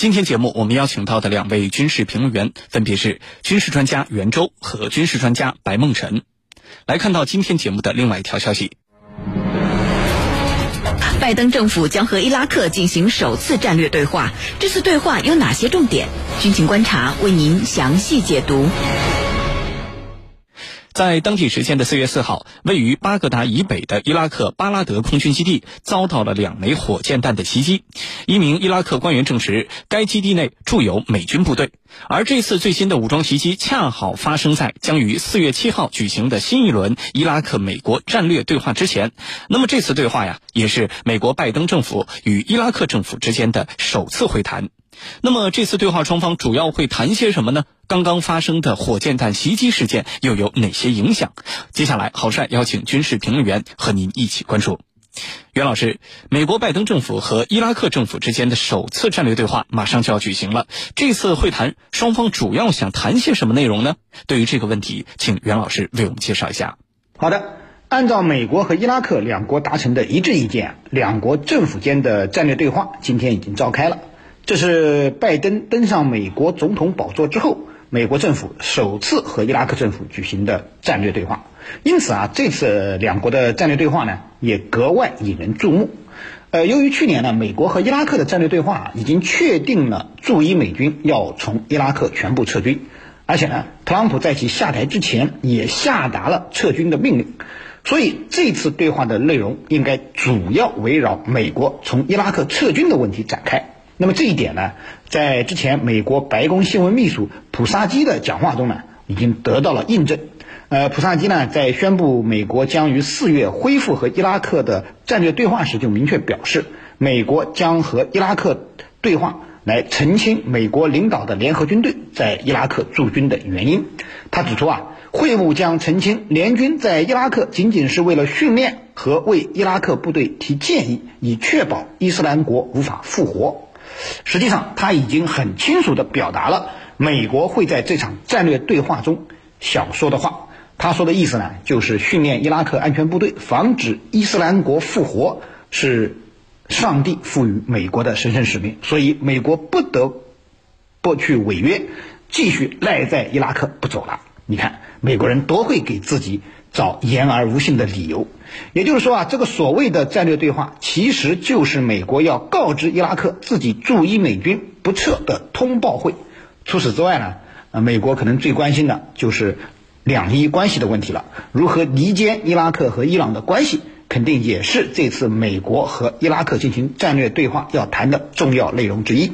今天节目我们邀请到的两位军事评论员分别是军事专家袁周和军事专家白梦辰。来看到今天节目的另外一条消息：拜登政府将和伊拉克进行首次战略对话，这次对话有哪些重点？军情观察为您详细解读。在当地时间的四月四号，位于巴格达以北的伊拉克巴拉德空军基地遭到了两枚火箭弹的袭击。一名伊拉克官员证实，该基地内驻有美军部队。而这次最新的武装袭击恰好发生在将于四月七号举行的新一轮伊拉克美国战略对话之前。那么这次对话呀，也是美国拜登政府与伊拉克政府之间的首次会谈。那么这次对话双方主要会谈些什么呢？刚刚发生的火箭弹袭击事件又有哪些影响？接下来，郝帅邀请军事评论员和您一起关注。袁老师，美国拜登政府和伊拉克政府之间的首次战略对话马上就要举行了。这次会谈双方主要想谈些什么内容呢？对于这个问题，请袁老师为我们介绍一下。好的，按照美国和伊拉克两国达成的一致意见，两国政府间的战略对话今天已经召开了。这是拜登登上美国总统宝座之后，美国政府首次和伊拉克政府举行的战略对话。因此啊，这次两国的战略对话呢，也格外引人注目。呃，由于去年呢，美国和伊拉克的战略对话已经确定了驻伊美军要从伊拉克全部撤军，而且呢，特朗普在其下台之前也下达了撤军的命令，所以这次对话的内容应该主要围绕美国从伊拉克撤军的问题展开。那么这一点呢，在之前美国白宫新闻秘书普萨基的讲话中呢，已经得到了印证。呃，普萨基呢在宣布美国将于四月恢复和伊拉克的战略对话时，就明确表示，美国将和伊拉克对话，来澄清美国领导的联合军队在伊拉克驻军的原因。他指出啊，会晤将澄清联军在伊拉克仅仅是为了训练和为伊拉克部队提建议，以确保伊斯兰国无法复活。实际上，他已经很清楚地表达了美国会在这场战略对话中想说的话。他说的意思呢，就是训练伊拉克安全部队，防止伊斯兰国复活，是上帝赋予美国的神圣使命。所以，美国不得不去违约，继续赖在伊拉克不走了。你看，美国人多会给自己找言而无信的理由。也就是说啊，这个所谓的战略对话，其实就是美国要告知伊拉克自己驻伊美军不撤的通报会。除此之外呢，呃，美国可能最关心的就是两伊关系的问题了。如何离间伊拉克和伊朗的关系，肯定也是这次美国和伊拉克进行战略对话要谈的重要内容之一。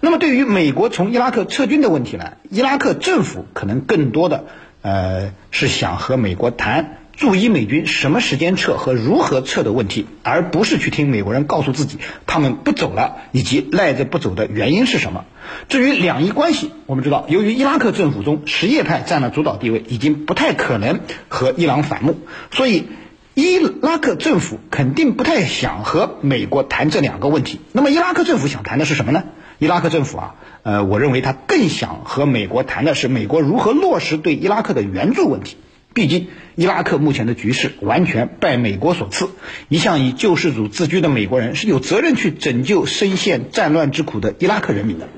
那么，对于美国从伊拉克撤军的问题呢，伊拉克政府可能更多的呃是想和美国谈。驻伊美军什么时间撤和如何撤的问题，而不是去听美国人告诉自己他们不走了以及赖着不走的原因是什么。至于两伊关系，我们知道，由于伊拉克政府中什叶派占了主导地位，已经不太可能和伊朗反目，所以伊拉克政府肯定不太想和美国谈这两个问题。那么伊拉克政府想谈的是什么呢？伊拉克政府啊，呃，我认为他更想和美国谈的是美国如何落实对伊拉克的援助问题。毕竟，伊拉克目前的局势完全拜美国所赐。一向以救世主自居的美国人是有责任去拯救深陷战乱之苦的伊拉克人民的。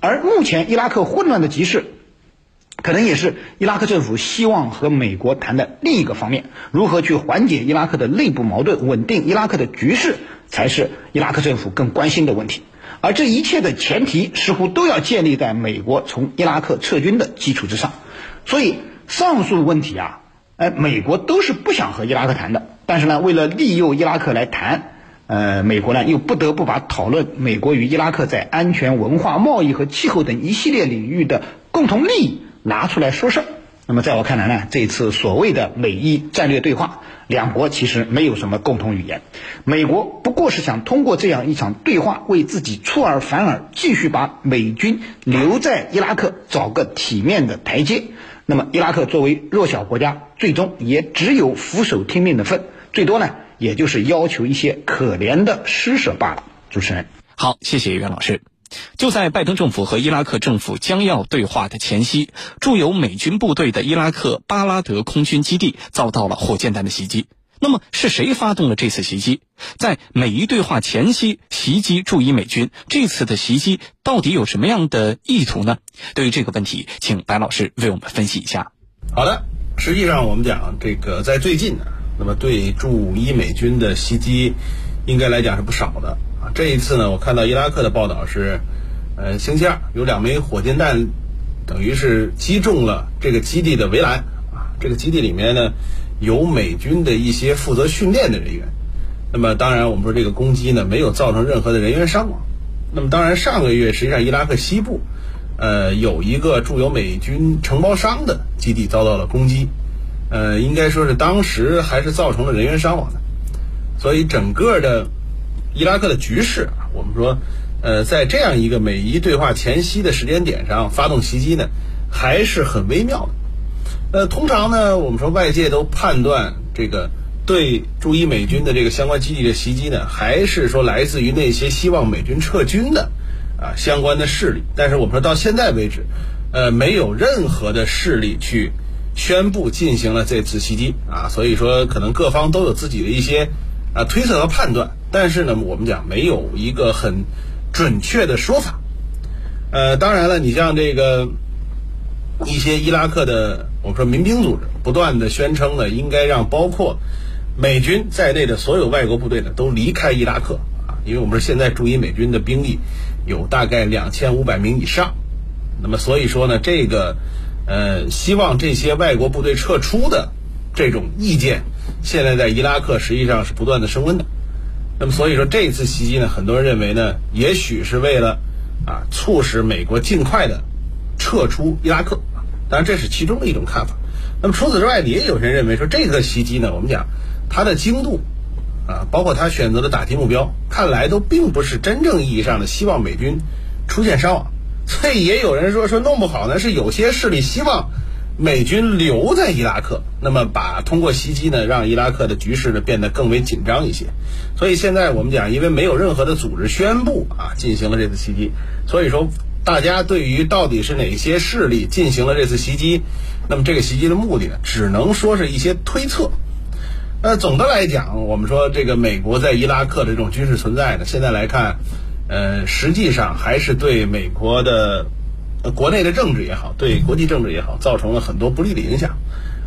而目前伊拉克混乱的局势，可能也是伊拉克政府希望和美国谈的另一个方面。如何去缓解伊拉克的内部矛盾，稳定伊拉克的局势，才是伊拉克政府更关心的问题。而这一切的前提，似乎都要建立在美国从伊拉克撤军的基础之上。所以。上述问题啊，哎，美国都是不想和伊拉克谈的，但是呢，为了利诱伊拉克来谈，呃，美国呢又不得不把讨论美国与伊拉克在安全、文化、贸易和气候等一系列领域的共同利益拿出来说事儿。那么在我看来呢，这次所谓的美伊战略对话，两国其实没有什么共同语言，美国不过是想通过这样一场对话，为自己出尔反尔，继续把美军留在伊拉克找个体面的台阶。那么，伊拉克作为弱小国家，最终也只有俯首听命的份，最多呢，也就是要求一些可怜的施舍罢了。主持人，好，谢谢袁老师。就在拜登政府和伊拉克政府将要对话的前夕，驻有美军部队的伊拉克巴拉德空军基地遭到了火箭弹的袭击。那么，是谁发动了这次袭击？在美伊对话前夕，袭击驻伊美军，这次的袭击到底有什么样的意图呢？对于这个问题，请白老师为我们分析一下。好的，实际上我们讲这个在最近呢，那么对驻伊美军的袭击，应该来讲是不少的这一次呢，我看到伊拉克的报道是，呃，星期二有两枚火箭弹，等于是击中了这个基地的围栏啊。这个基地里面呢，有美军的一些负责训练的人员。那么当然，我们说这个攻击呢，没有造成任何的人员伤亡。那么当然，上个月实际上伊拉克西部，呃，有一个驻有美军承包商的基地遭到了攻击，呃，应该说是当时还是造成了人员伤亡的。所以整个的伊拉克的局势啊，我们说，呃，在这样一个美伊对话前夕的时间点上发动袭击呢，还是很微妙的。呃，通常呢，我们说外界都判断这个。对驻伊美军的这个相关基地的袭击呢，还是说来自于那些希望美军撤军的啊相关的势力？但是我们说到现在为止，呃，没有任何的势力去宣布进行了这次袭击啊，所以说可能各方都有自己的一些啊推测和判断，但是呢，我们讲没有一个很准确的说法。呃，当然了，你像这个一些伊拉克的我们说民兵组织，不断的宣称呢，应该让包括美军在内的所有外国部队呢都离开伊拉克啊，因为我们说现在驻伊美军的兵力有大概两千五百名以上，那么所以说呢，这个呃希望这些外国部队撤出的这种意见，现在在伊拉克实际上是不断的升温的。那么所以说这次袭击呢，很多人认为呢，也许是为了啊促使美国尽快的撤出伊拉克，当然这是其中的一种看法。那么除此之外，也有人认为说这个袭击呢，我们讲。它的精度，啊，包括他选择的打击目标，看来都并不是真正意义上的希望美军出现伤亡，所以也有人说说弄不好呢是有些势力希望美军留在伊拉克，那么把通过袭击呢让伊拉克的局势呢变得更为紧张一些。所以现在我们讲，因为没有任何的组织宣布啊进行了这次袭击，所以说大家对于到底是哪些势力进行了这次袭击，那么这个袭击的目的呢，只能说是一些推测。那总的来讲，我们说这个美国在伊拉克的这种军事存在呢，现在来看，呃，实际上还是对美国的国内的政治也好，对国际政治也好，造成了很多不利的影响。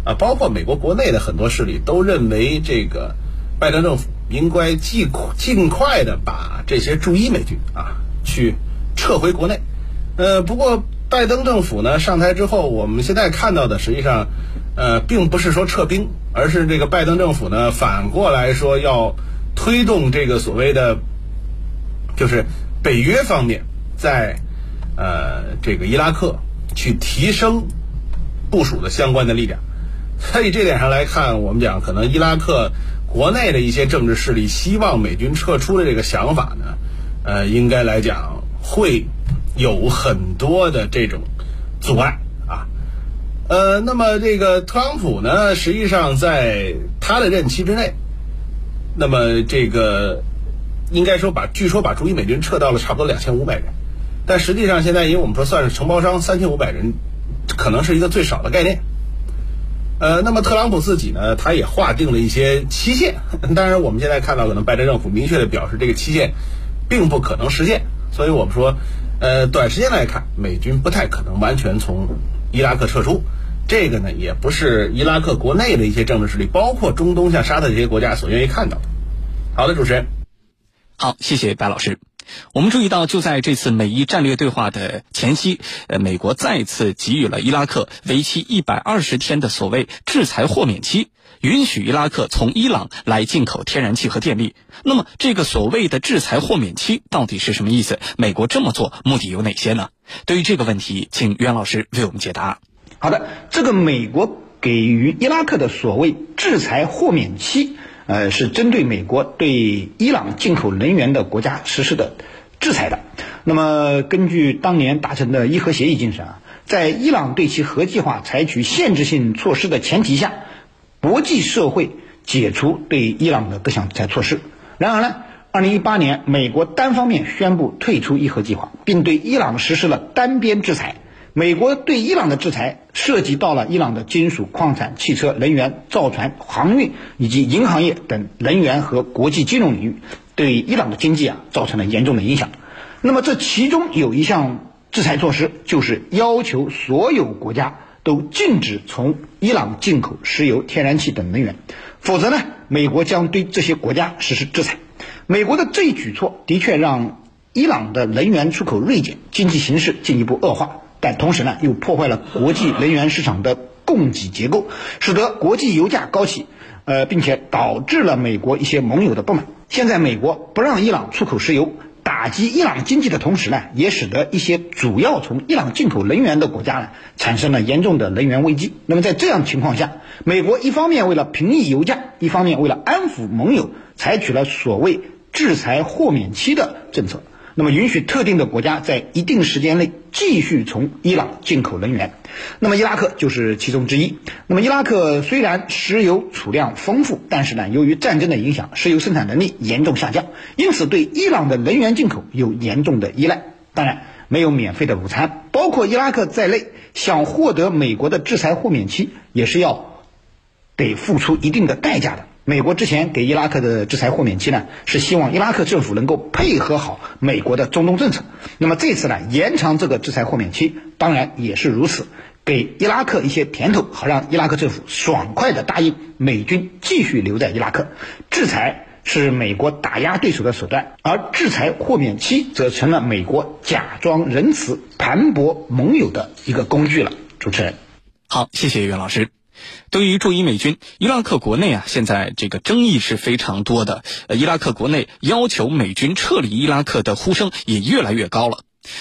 啊，包括美国国内的很多势力都认为，这个拜登政府应该尽尽快的把这些驻伊美军啊去撤回国内。呃，不过拜登政府呢上台之后，我们现在看到的实际上。呃，并不是说撤兵，而是这个拜登政府呢，反过来说要推动这个所谓的，就是北约方面在呃这个伊拉克去提升部署的相关的力量。所以这点上来看，我们讲可能伊拉克国内的一些政治势力希望美军撤出的这个想法呢，呃，应该来讲会有很多的这种阻碍啊。呃，那么这个特朗普呢，实际上在他的任期之内，那么这个应该说把据说把驻伊美军撤到了差不多两千五百人，但实际上现在因为我们说算是承包商三千五百人，可能是一个最少的概念。呃，那么特朗普自己呢，他也划定了一些期限，当然我们现在看到可能拜登政府明确的表示这个期限并不可能实现，所以我们说，呃，短时间来看，美军不太可能完全从伊拉克撤出。这个呢，也不是伊拉克国内的一些政治势力，包括中东像沙特这些国家所愿意看到的。好的，主持人，好，谢谢白老师。我们注意到，就在这次美伊战略对话的前夕，呃，美国再次给予了伊拉克为期一百二十天的所谓制裁豁免期，允许伊拉克从伊朗来进口天然气和电力。那么，这个所谓的制裁豁免期到底是什么意思？美国这么做目的有哪些呢？对于这个问题，请袁老师为我们解答。好的，这个美国给予伊拉克的所谓制裁豁免期，呃，是针对美国对伊朗进口能源的国家实施的制裁的。那么，根据当年达成的伊核协议精神啊，在伊朗对其核计划采取限制性措施的前提下，国际社会解除对伊朗的各项制裁措施。然而呢，二零一八年，美国单方面宣布退出伊核计划，并对伊朗实施了单边制裁。美国对伊朗的制裁涉及到了伊朗的金属、矿产、汽车、能源、造船、航运以及银行业等能源和国际金融领域，对伊朗的经济啊造成了严重的影响。那么这其中有一项制裁措施，就是要求所有国家都禁止从伊朗进口石油、天然气等能源，否则呢，美国将对这些国家实施制裁。美国的这一举措的确让伊朗的能源出口锐减，经济形势进一步恶化，但同时呢，又破坏了国际能源市场的供给结构，使得国际油价高企，呃，并且导致了美国一些盟友的不满。现在美国不让伊朗出口石油，打击伊朗经济的同时呢，也使得一些主要从伊朗进口能源的国家呢，产生了严重的能源危机。那么在这样情况下，美国一方面为了平抑油价，一方面为了安抚盟友，采取了所谓制裁豁免期的政策。那么允许特定的国家在一定时间内继续从伊朗进口能源，那么伊拉克就是其中之一。那么伊拉克虽然石油储量丰富，但是呢，由于战争的影响，石油生产能力严重下降，因此对伊朗的能源进口有严重的依赖。当然，没有免费的午餐，包括伊拉克在内，想获得美国的制裁豁免期，也是要得付出一定的代价的。美国之前给伊拉克的制裁豁免期呢，是希望伊拉克政府能够配合好美国的中东政策。那么这次呢，延长这个制裁豁免期，当然也是如此，给伊拉克一些甜头，好让伊拉克政府爽快的答应美军继续留在伊拉克。制裁是美国打压对手的手段，而制裁豁免期则成了美国假装仁慈、盘剥盟友的一个工具了。主持人，好，谢谢袁老师。对于驻伊美军，伊拉克国内啊，现在这个争议是非常多的。伊拉克国内要求美军撤离伊拉克的呼声也越来越高了。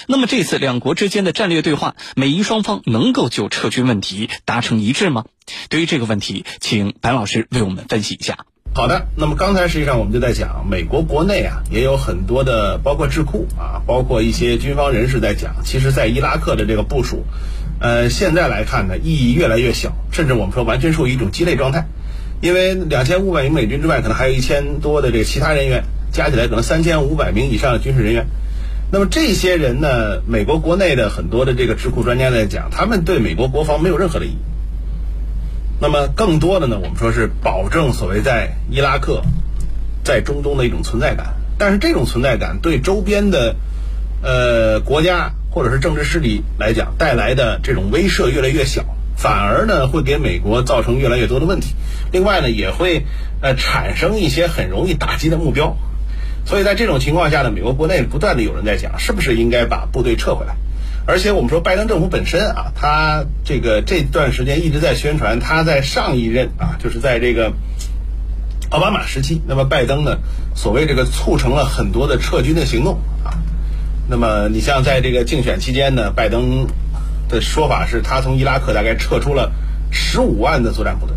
那么这次两国之间的战略对话，美伊双方能够就撤军问题达成一致吗？对于这个问题，请白老师为我们分析一下。好的，那么刚才实际上我们就在讲，美国国内啊也有很多的，包括智库啊，包括一些军方人士在讲，其实，在伊拉克的这个部署。呃，现在来看呢，意义越来越小，甚至我们说完全属于一种鸡肋状态，因为两千五百名美军之外，可能还有一千多的这个其他人员，加起来可能三千五百名以上的军事人员。那么这些人呢，美国国内的很多的这个智库专家在讲，他们对美国国防没有任何的意义。那么更多的呢，我们说是保证所谓在伊拉克、在中东的一种存在感，但是这种存在感对周边的呃国家。或者是政治势力来讲带来的这种威慑越来越小，反而呢会给美国造成越来越多的问题。另外呢也会呃产生一些很容易打击的目标。所以在这种情况下呢，美国国内不断的有人在讲，是不是应该把部队撤回来？而且我们说拜登政府本身啊，他这个这段时间一直在宣传，他在上一任啊，就是在这个奥巴马时期，那么拜登呢所谓这个促成了很多的撤军的行动啊。那么，你像在这个竞选期间呢，拜登的说法是他从伊拉克大概撤出了十五万的作战部队，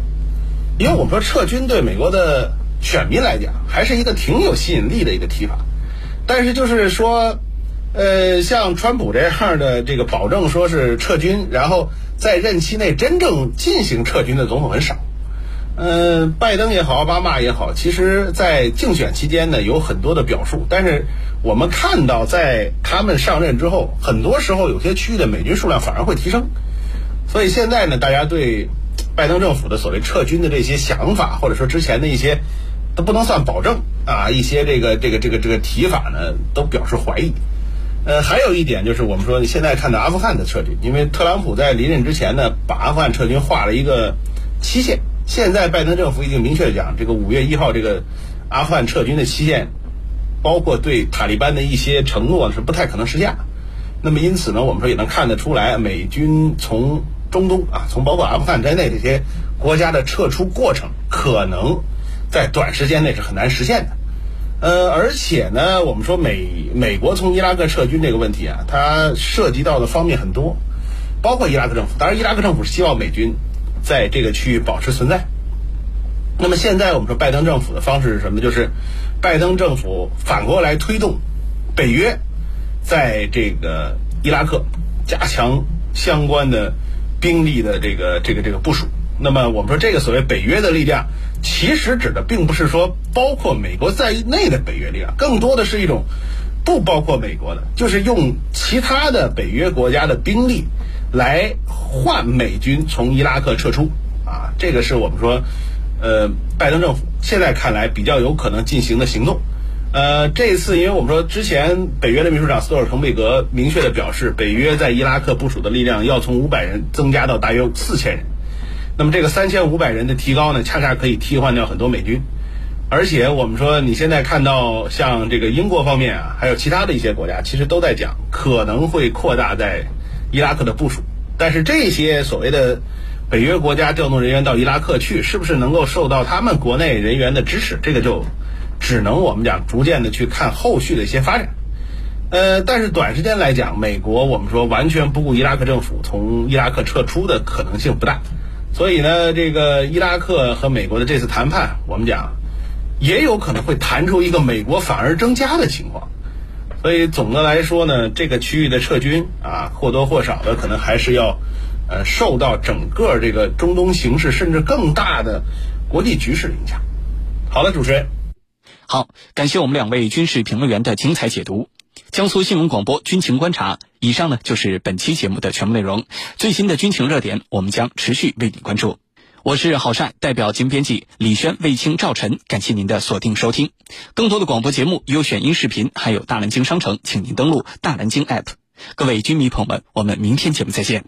因为我们说撤军对美国的选民来讲还是一个挺有吸引力的一个提法，但是就是说，呃，像川普这样的这个保证说是撤军，然后在任期内真正进行撤军的总统很少。嗯，拜登也好，奥巴马也好，其实，在竞选期间呢，有很多的表述。但是，我们看到，在他们上任之后，很多时候有些区域的美军数量反而会提升。所以现在呢，大家对拜登政府的所谓撤军的这些想法，或者说之前的一些都不能算保证啊，一些这个这个这个这个提法呢，都表示怀疑。呃，还有一点就是，我们说现在看到阿富汗的撤军，因为特朗普在离任之前呢，把阿富汗撤军画了一个期限。现在拜登政府已经明确讲，这个五月一号这个阿富汗撤军的期限，包括对塔利班的一些承诺是不太可能实现。那么因此呢，我们说也能看得出来，美军从中东啊，从包括阿富汗在内这些国家的撤出过程，可能在短时间内是很难实现的。呃，而且呢，我们说美美国从伊拉克撤军这个问题啊，它涉及到的方面很多，包括伊拉克政府。当然，伊拉克政府是希望美军。在这个区域保持存在。那么现在我们说拜登政府的方式是什么？就是拜登政府反过来推动北约在这个伊拉克加强相关的兵力的这个这个这个部署。那么我们说这个所谓北约的力量，其实指的并不是说包括美国在内的北约力量，更多的是一种不包括美国的，就是用其他的北约国家的兵力。来换美军从伊拉克撤出啊，这个是我们说，呃，拜登政府现在看来比较有可能进行的行动。呃，这一次因为我们说之前北约的秘书长斯托尔滕贝格明确的表示，北约在伊拉克部署的力量要从五百人增加到大约四千人。那么这个三千五百人的提高呢，恰恰可以替换掉很多美军。而且我们说，你现在看到像这个英国方面啊，还有其他的一些国家，其实都在讲可能会扩大在伊拉克的部署。但是这些所谓的北约国家调动人员到伊拉克去，是不是能够受到他们国内人员的支持？这个就只能我们讲逐渐的去看后续的一些发展。呃，但是短时间来讲，美国我们说完全不顾伊拉克政府从伊拉克撤出的可能性不大。所以呢，这个伊拉克和美国的这次谈判，我们讲也有可能会谈出一个美国反而增加的情况。所以总的来说呢，这个区域的撤军啊，或多或少的可能还是要呃受到整个这个中东形势甚至更大的国际局势影响。好的，主持人。好，感谢我们两位军事评论员的精彩解读。江苏新闻广播军情观察，以上呢就是本期节目的全部内容。最新的军情热点，我们将持续为你关注。我是郝帅，代表节目编辑李轩、卫青、赵晨，感谢您的锁定收听。更多的广播节目、优选音视频，还有大南京商城，请您登录大南京 APP。各位军迷朋友们，我们明天节目再见。